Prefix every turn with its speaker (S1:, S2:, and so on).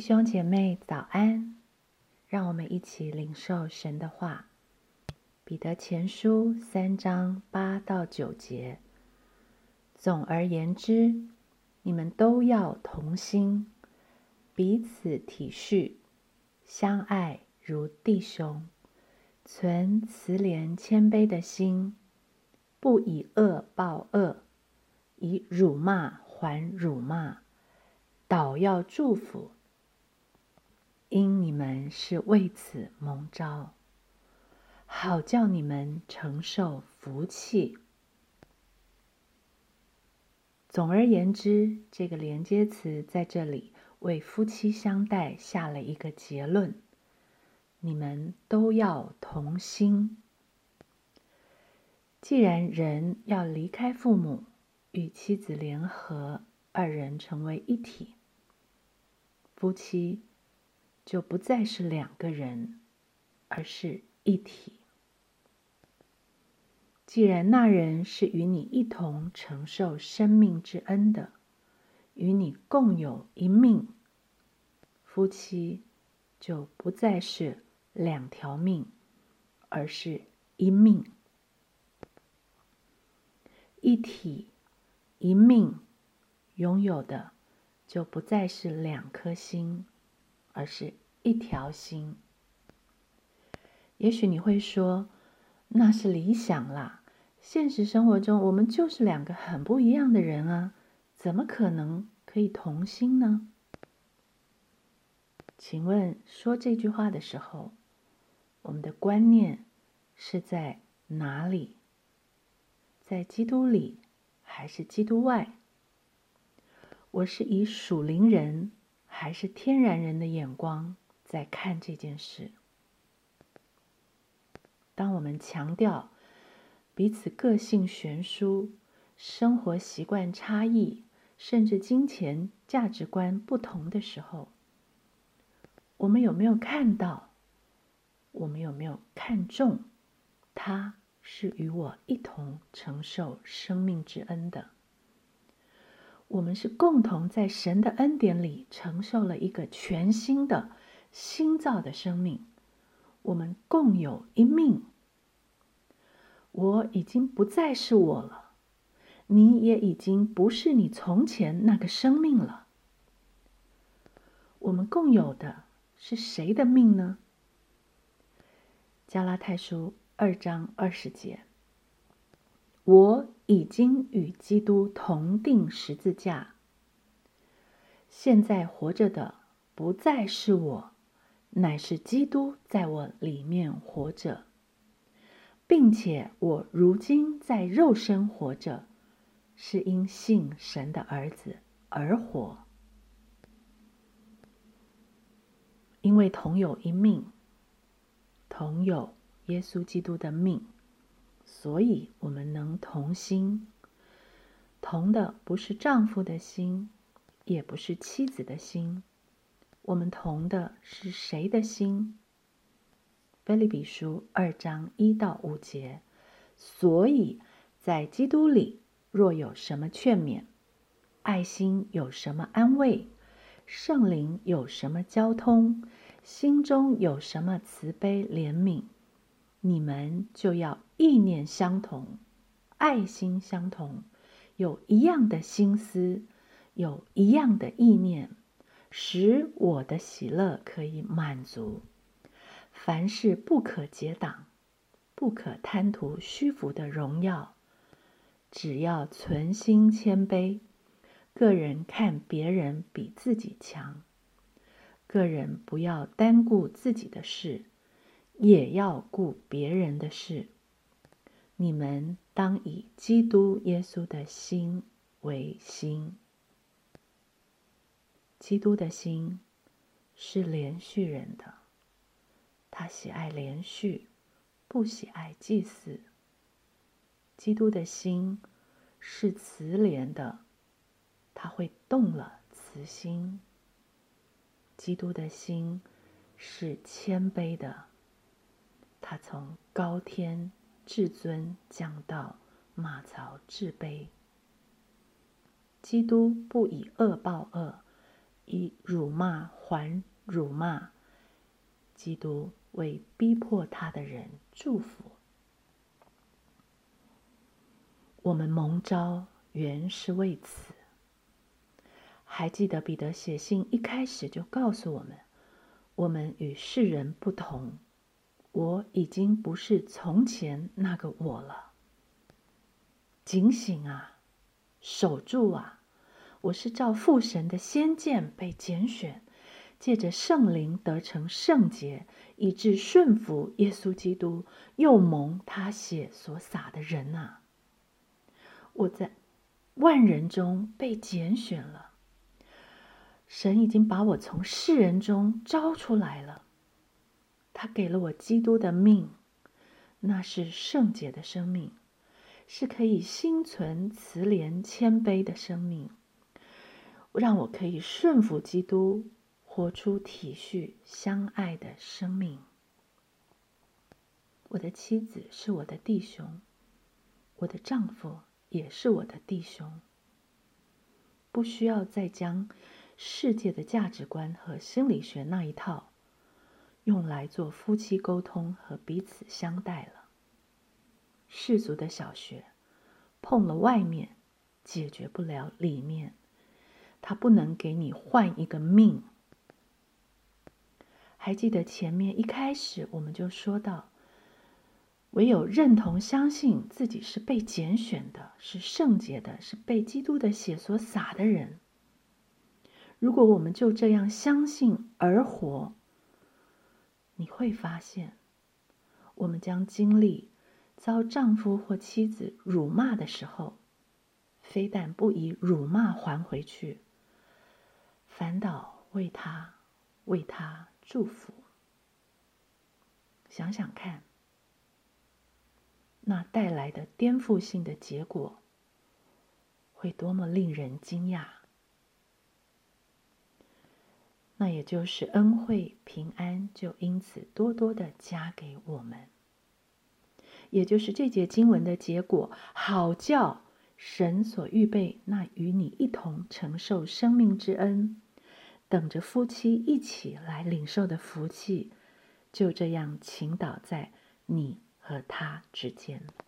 S1: 弟兄姐妹早安，让我们一起领受神的话。彼得前书三章八到九节。总而言之，你们都要同心，彼此体恤，相爱如弟兄，存慈怜谦卑的心，不以恶报恶，以辱骂还辱骂，倒要祝福。因你们是为此蒙召，好叫你们承受福气。总而言之，这个连接词在这里为夫妻相待下了一个结论：你们都要同心。既然人要离开父母，与妻子联合，二人成为一体，夫妻。就不再是两个人，而是一体。既然那人是与你一同承受生命之恩的，与你共有一命，夫妻就不再是两条命，而是一命。一体一命拥有的，就不再是两颗心。而是一条心。也许你会说，那是理想啦。现实生活中，我们就是两个很不一样的人啊，怎么可能可以同心呢？请问，说这句话的时候，我们的观念是在哪里？在基督里，还是基督外？我是以属灵人。还是天然人的眼光在看这件事。当我们强调彼此个性悬殊、生活习惯差异，甚至金钱价值观不同的时候，我们有没有看到？我们有没有看重他是与我一同承受生命之恩的？我们是共同在神的恩典里承受了一个全新的新造的生命，我们共有一命。我已经不再是我了，你也已经不是你从前那个生命了。我们共有的是谁的命呢？加拉太书二章二十节。我已经与基督同定十字架。现在活着的不再是我，乃是基督在我里面活着，并且我如今在肉身活着，是因信神的儿子而活。因为同有一命，同有耶稣基督的命。所以，我们能同心。同的不是丈夫的心，也不是妻子的心。我们同的是谁的心？菲利比书二章一到五节。所以在基督里，若有什么劝勉，爱心有什么安慰，圣灵有什么交通，心中有什么慈悲怜悯。你们就要意念相同，爱心相同，有一样的心思，有一样的意念，使我的喜乐可以满足。凡事不可结党，不可贪图虚浮的荣耀，只要存心谦卑。个人看别人比自己强，个人不要单顾自己的事。也要顾别人的事。你们当以基督耶稣的心为心。基督的心是连续人的，他喜爱连续，不喜爱祭祀。基督的心是慈怜的，他会动了慈心。基督的心是谦卑的。他从高天至尊降到马槽至卑。基督不以恶报恶，以辱骂还辱骂。基督为逼迫他的人祝福。我们蒙召原是为此。还记得彼得写信一开始就告诉我们：我们与世人不同。我已经不是从前那个我了。警醒啊，守住啊！我是照父神的先见被拣选，借着圣灵得成圣洁，以致顺服耶稣基督，又蒙他血所洒的人啊！我在万人中被拣选了。神已经把我从世人中招出来了，他给了我基督的命，那是圣洁的生命，是可以心存慈怜谦卑的生命，让我可以顺服基督，活出体恤相爱的生命。我的妻子是我的弟兄，我的丈夫也是我的弟兄，不需要再将。世界的价值观和心理学那一套，用来做夫妻沟通和彼此相待了。世俗的小学，碰了外面，解决不了里面。他不能给你换一个命。还记得前面一开始我们就说到，唯有认同、相信自己是被拣选的，是圣洁的，是被基督的血所洒的人。如果我们就这样相信而活，你会发现，我们将经历遭丈夫或妻子辱骂的时候，非但不以辱骂还回去，反倒为他为他祝福。想想看，那带来的颠覆性的结果，会多么令人惊讶！那也就是恩惠平安，就因此多多的加给我们。也就是这节经文的结果，好叫神所预备那与你一同承受生命之恩，等着夫妻一起来领受的福气，就这样倾倒在你和他之间。